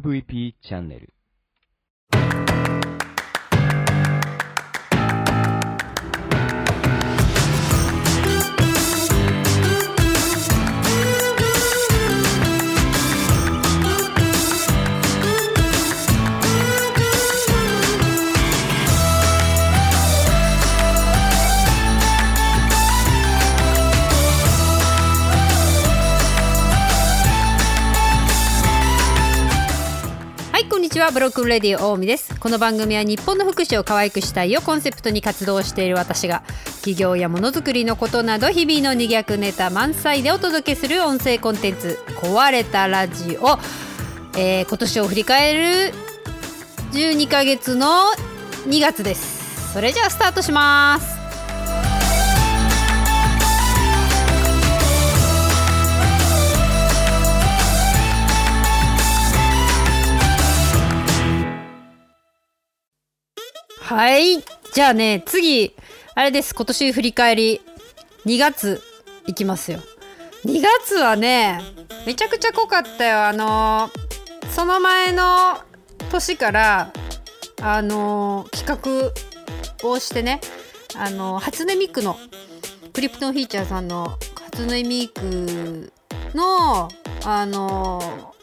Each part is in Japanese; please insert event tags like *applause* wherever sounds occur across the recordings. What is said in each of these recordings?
MVP チャンネル。は Broken Radio 大海です。この番組は日本の福祉を可愛くしたいをコンセプトに活動している私が企業やものづくりのことなど日々のにぎやくネタ満載でお届けする音声コンテンツ壊れたラジオ、えー今年を振り返る12ヶ月の2月です。それじゃあスタートします。はい。じゃあね次。あれです。今年振り返り。2月。いきますよ。2月はねめちゃくちゃ濃かったよ。あのその前の年からあの企画をしてね。あの初音ミクのクリプトンフィーチャーさんの初音ミクのあの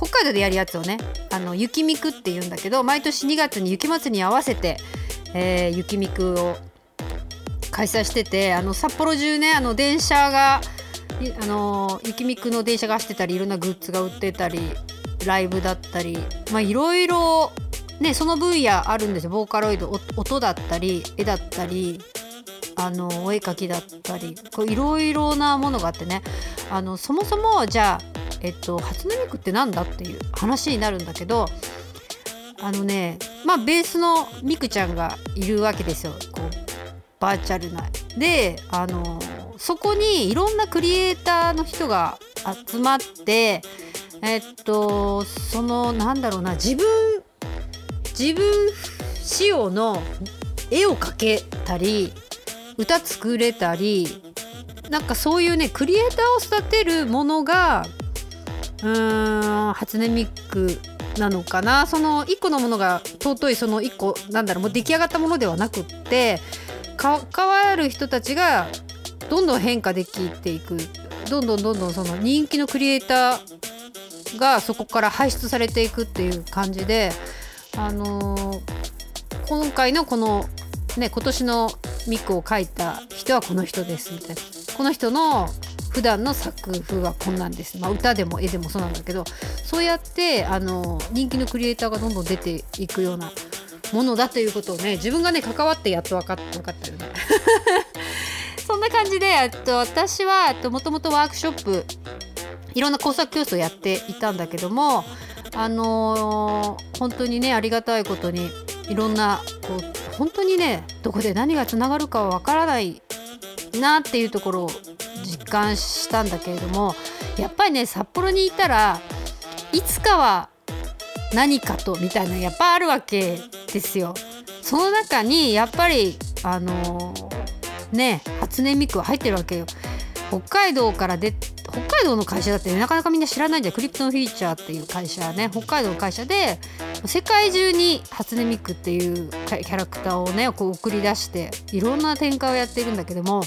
北海道でやるやつをねあの雪ミクって言うんだけど毎年2月に雪まつりに合わせて、えー雪ミクを開催しててあの札幌中ねあの電車があの雪ミクの電車が走ってたりいろんなグッズが売ってたりライブだったりまあいろいろねその分野あるんですよ。ボーカロイド音だったり絵だったりあのお絵描きだったりいろいろなものがあってね。あのそもそもじゃあ、えっと、初音ミクってなんだっていう話になるんだけどあのねまあベースのミクちゃんがいるわけですよこうバーチャルな。であのそこにいろんなクリエイターの人が集まってえっとそのなんだろうな自分自分仕様の絵を描けたり歌作れたりなんかそういうねクリエイターを育てるものがうん初音ミクなのかな。その一個のものが尊いその一個なんだろうもう出来上がったものではなくって関わる人たちがどんどん変化できていく。どんどんどんどんその人気のクリエイターがそこから輩出されていくっていう感じであのー今回のこのね今年のミックを描いた人はこの人ですみたいな。この人の普段の作風はこんなんです、まあ、歌でも絵でもそうなんだけどそうやってあの人気のクリエイターがどんどん出ていくようなものだということをね自分がね関わってやっと分かっ分かったよね。*laughs* そんな感じでと私はもともとワークショップいろんな工作教室をやっていたんだけどもあのー本当にねありがたいことにいろんなこう本当にねどこで何がつながるかはわからないなっていうところを実感したんだけれどもやっぱりね札幌にいたらいつかは何かとみたいなやっぱあるわけですよ。その中にやっぱりあのーね初音ミクは入ってるわけよ。北海道からで北海道の会社だって、ね、なかなかみんな知らないんじゃクリプトンフィーチャーっていう会社ね北海道の会社で世界中に初音ミクっていうキャラクターをねこう送り出していろんな展開をやってるんだけども、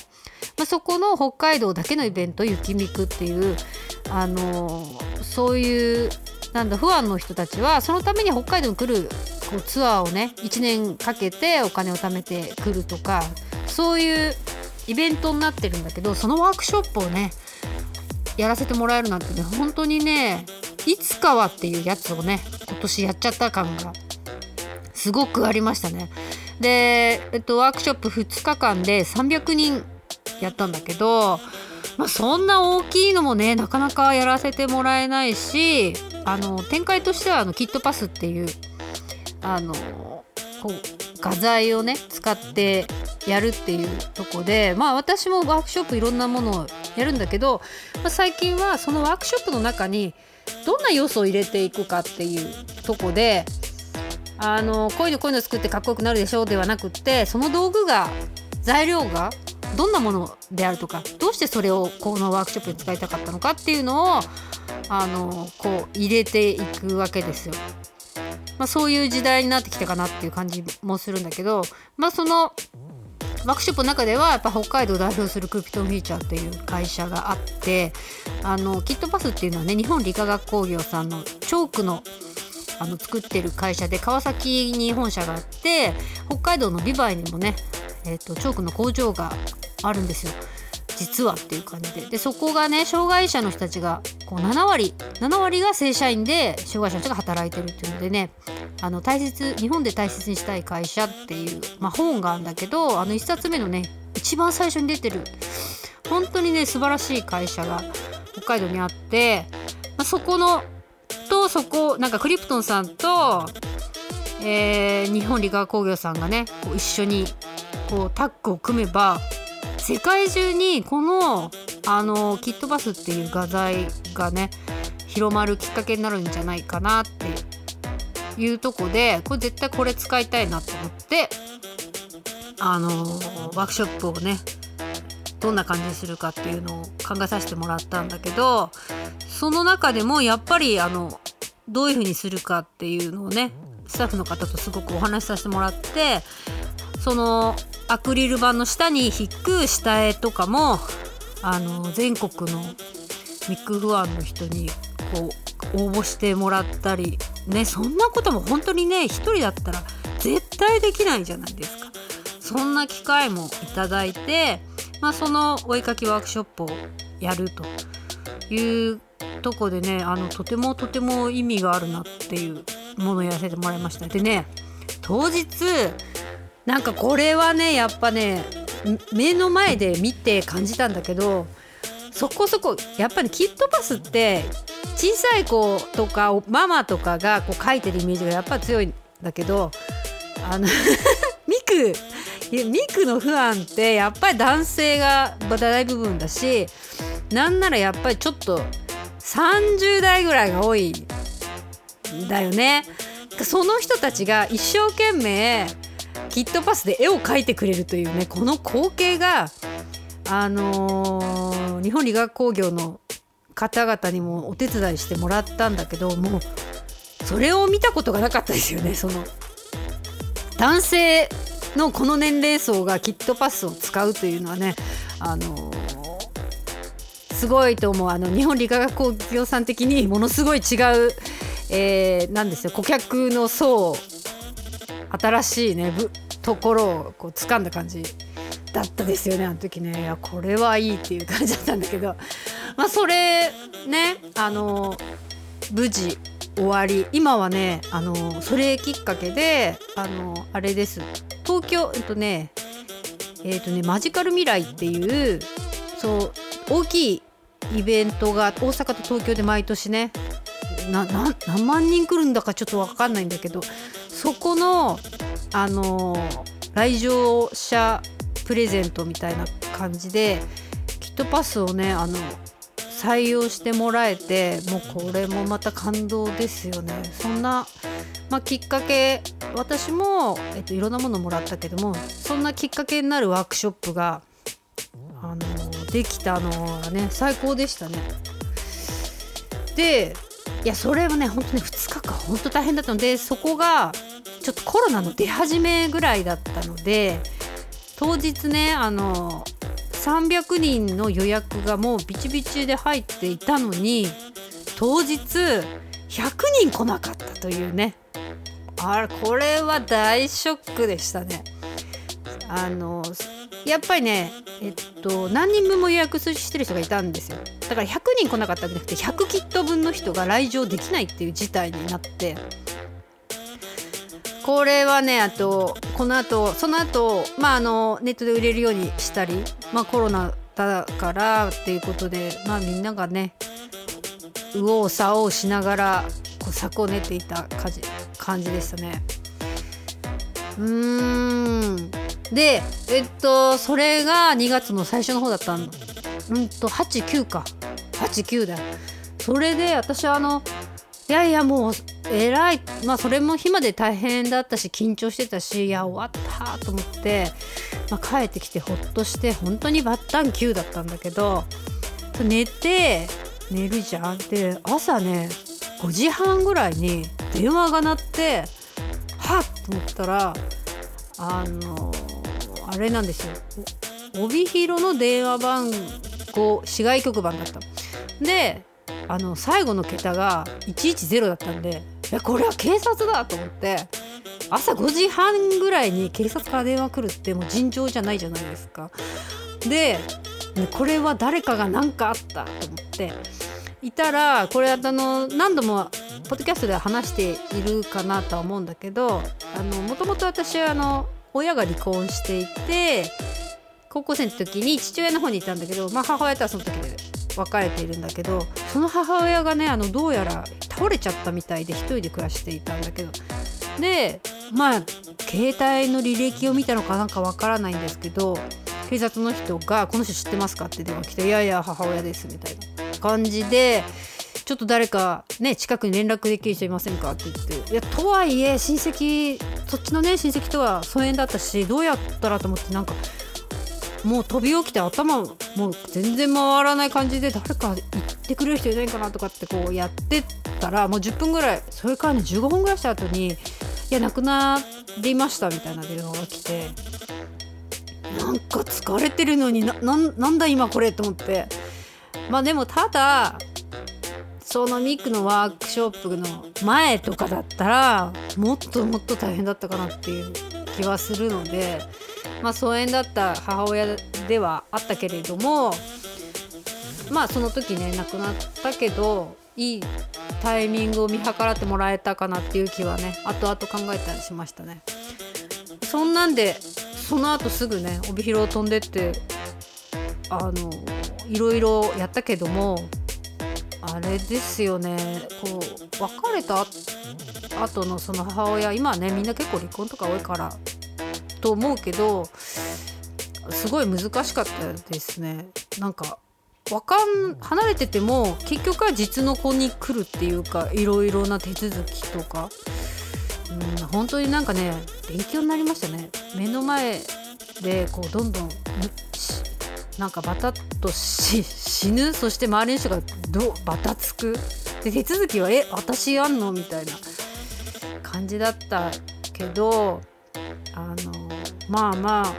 まあ、そこの北海道だけのイベント雪ミクっていうあのそういうなんだファンの人たちはそのために北海道に来るこうツアーをね1年かけてお金を貯めてくるとかそういうイベントになってるんだけどそのワークショップをねやらせてもらえるなんてね本当にねいつかはっていうやつをね今年やっちゃった感がすごくありましたね。で、えっと、ワークショップ2日間で300人やったんだけど、まあ、そんな大きいのもねなかなかやらせてもらえないしあの展開としてはあのキットパスっていうあのこう画材をね使ってやるっていうとこでまあ私もワークショップいろんなものをやるんだけど、まあ、最近はそのワークショップの中にどんな要素を入れていくかっていうとこであのこういうのこういうの作ってかっこよくなるでしょうではなくってその道具が材料がどんなものであるとかどうしてそれをこのワークショップに使いたかったのかっていうのをあのこう入れていくわけですよ。まあ、そういう時代になってきたかなっていう感じもするんだけど、まあ、そのワークショップの中ではやっぱ北海道を代表するクーピトンフィーチャーっていう会社があってあのキットパスっていうのはね日本理化学工業さんのチョークのあの作ってる会社で川崎に本社があって北海道のビバイにもね、えーと、チョークの工場があるんですよ。実はっていう感じででそこがね障害者の人たちがこう7割7割が正社員で障害者の人が働いてるっていうのでねあの大切日本で大切にしたい会社っていう、まあ、本があるんだけどあの1冊目のね一番最初に出てる本当にね素晴らしい会社が北海道にあって、まあ、そこのとそこなんかクリプトンさんと、えー、日本理化工業さんがねこう一緒にこうタッグを組めば世界中にこのあのキットバスっていう画材がね広まるきっかけになるんじゃないかなっていうとこでこれ絶対これ使いたいなと思ってあのワークショップをねどんな感じにするかっていうのを考えさせてもらったんだけどその中でもやっぱりあのどういうふうにするかっていうのをねスタッフの方とすごくお話しさせてもらってそのアクリル板の下に引く下絵とかもあの全国のミックファンの人にこう応募してもらったりねそんなことも本当にね一人だったら絶対できないじゃないですか。そんな機会もいただいて、まあ、そのお絵かきワークショップをやるというとこでねあのとてもとても意味があるなっていうものをやらせてもらいましたでね当日なんかこれはねやっぱね目の前で見て感じたんだけどそこそこやっぱりキットパスって小さい子とかママとかがこう書いてるイメージがやっぱ強いんだけどあの *laughs* ミクミクの不安ってやっぱり男性が大部分だしなんならやっぱりちょっと30代ぐらいが多いんだよね。その人たちが一生懸命キットパスで絵を描いてくれるというねこの光景があのー、日本理学工業の方々にもお手伝いしてもらったんだけどもうそれを見たことがなかったですよねその男性のこの年齢層がキットパスを使うというのはねあのー、すごいと思う。あの日本理化学工業さん的にものすごい違う、えー、なんですよ顧客の層新しいねところをこう掴んだ感じだったですよねあの時ね。いやこれはいいっていう感じだったんだけど。*laughs* まあそれねあの無事終わり。今はねあのそれきっかけであのあれです。東京えっとねえっとねマジカル未来っていうそう大きいイベントが大阪と東京で毎年ねな何万人来るんだかちょっと分かんないんだけどそこのあの来場者プレゼントみたいな感じでキットパスをねあの採用してもらえてもうこれもまた感動ですよね。そんな、まあ、きっかけ私も、えっと、いろんなものもらったけどもそんなきっかけになるワークショップがあのできたのはね最高でしたね。でいやそれはね本当に2日間本当大変だったの。でそこがちょっとコロナの出始めぐらいだったので当日ねあの300人の予約がもうビチビチで入っていたのに当日100人来なかったというねあこれは大ショックでしたね。あのやっぱりねえっと何人分も予約してる人がいたんですよだから100人来なかったんじゃなくて100キット分の人が来場できないっていう事態になってこれはねあとこのあとその後まああのネットで売れるようにしたりまあコロナだからっていうことでまあみんながね右往左往しながらこう策を練っていた感じ感じでしたね。うーん。でえっとそれが2月の最初の方だったんうんと89か。89だそれで私あのいやいやもうえらい。まあそれも日まで大変だったし緊張してたしいや終わったと思って、まあ、帰ってきてほっとして本当にバッタン9だったんだけど寝て寝るじゃん。で朝ね5時半ぐらいに電話が鳴ってはっと思ったらあのあれなんですよ。帯広の電話番号市外局番だった。であの最後の桁が110だったんでいやこれは警察だと思って朝5時半ぐらいに警察から電話来るってもう尋常じゃないじゃないですか。でこれは誰かが何かあったと思っていたらこれあの何度もポッドキャストで話しているかなとは思うんだけどもともと私はあの親が離婚していて高校生の時に父親の方にいたんだけど、まあ、母親とはその時別れているんだけどその母親がねあのどうやら倒れちゃったみたいで一人で暮らしていたんだけど。でまあ携帯の履歴を見たのかなんかわからないんですけど警察の人が「この人知ってますか?」って電話来て「いやいや母親です」みたいな感じでちょっと誰かね近くに連絡できる人いませんか？って言っていやとはいえ親戚そっちのね親戚とは疎遠だったしどうやったら？と思ってなんかもう飛び起きて頭もう全然回らない感じで誰か言ってくれる人いないかなとかってこうやってたらもう10分ぐらいそれからね15分ぐらいした後にいや亡くなりましたみたいな電話が来てなんか疲れてるのにななんだ今これと思って。まあでもただそのミックのワークショップの前とかだったらもっともっと大変だったかなっていう気はするのでまあ疎遠だった母親ではあったけれどもまあその時ね亡くなったけどいいタイミングを見計らってもらえたかなっていう気はね後々考えたりしましたね。そんなんでその後すぐね帯広を飛んでってあのいろいろやったけどもあれですよねこう別れた後のその母親今はねみんな結構離婚とか多いからと思うけどすごい難しかったですね。なんかわかん離れてても結局は実の子に来るっていうかいろいろな手続きとか。うん本当になんかね勉強になりましたね。目の前でこうどんどんなんかバタッと死ぬ。そして周りの人がどバタつく。で手続きはえ私やんの？みたいな感じだったけどあのまあまあ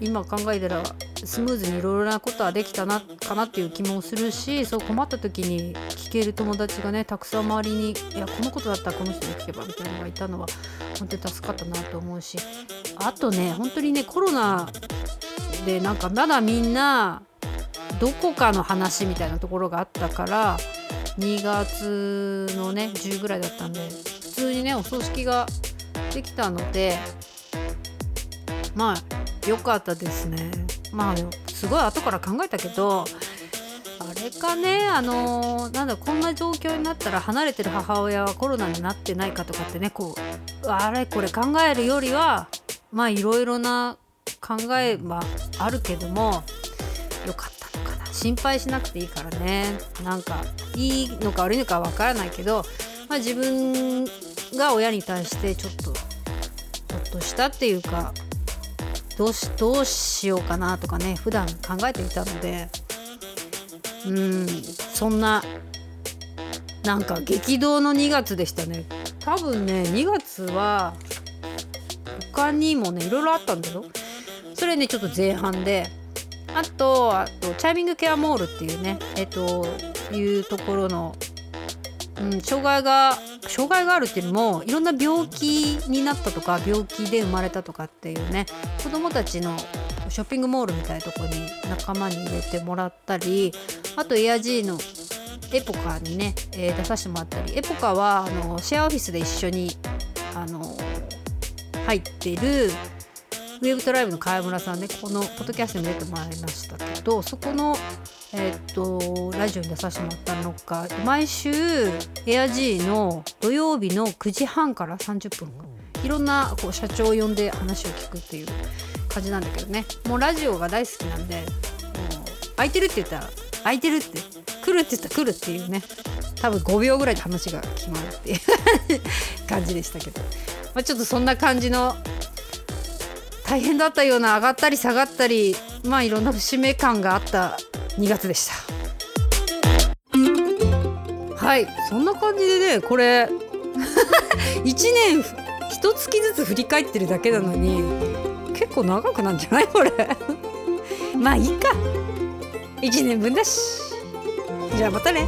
今考えたらスムーズにいろいろなことはできたなかなっていう気もするしそう困った時に聞ける友達がねたくさん周りにいやこのことだったらこの人に聞けばみたいなのがいたのは本当に助かったなと思うしあとね本当にねコロナでなんかまだみんなどこかの話みたいなところがあったから2月のね10ぐらいだったんで普通にねお葬式ができたのでまあ良かったですね。まあすごい後から考えたけどあれかねあのー、なんだこんな状況になったら離れてる母親はコロナになってないかとかってねこうあれこれ考えるよりはまあいろいろな考えはあるけども良かったのかな。心配しなくていいからね。なんかいいのか悪いのかわからないけど、まあ、自分が親に対してちょっとほっとしたっていうかどうしどうしようかなとかね普段考えていたのでうんそんななんか激動の2月でしたね。多分ね2月は他にもねいろいろあったんだよ。それねちょっと前半であとあとチャイミングケアモールっていうねえっというところの、うん、障害が障害があるっていうのもいろんな病気になったとか病気で生まれたとかっていうね子どもたちのショッピングモールみたいなとこに仲間に入れてもらったりあとエアジーのエポカにね、えー、出させてもらったりエポカはあのシェアオフィスで一緒にあの入ってるウェブトライブの川村さんねこのポッドキャストに出てもらいましたけどそこのえっとラジオに出させてもらったのか毎週エアジーの土曜日の9時半から30分いろんなこう社長を呼んで話を聞くっていう感じなんだけどね。もうラジオが大好きなんでもう空いてるって言ったら空いてるって来るって言ったら来るっていうね。多分5秒ぐらいで話が決まるっていう *laughs* 感じでしたけど、まあ、ちょっとそんな感じの大変だったような上がったり下がったりまあいろんな節目感があった2月でした。はいそんな感じでねこれ *laughs* 1年一月ずつ振り返ってるだけなのに結構長くなんじゃない？これ。*laughs* まあいいか。1年分だし。じゃあまたね。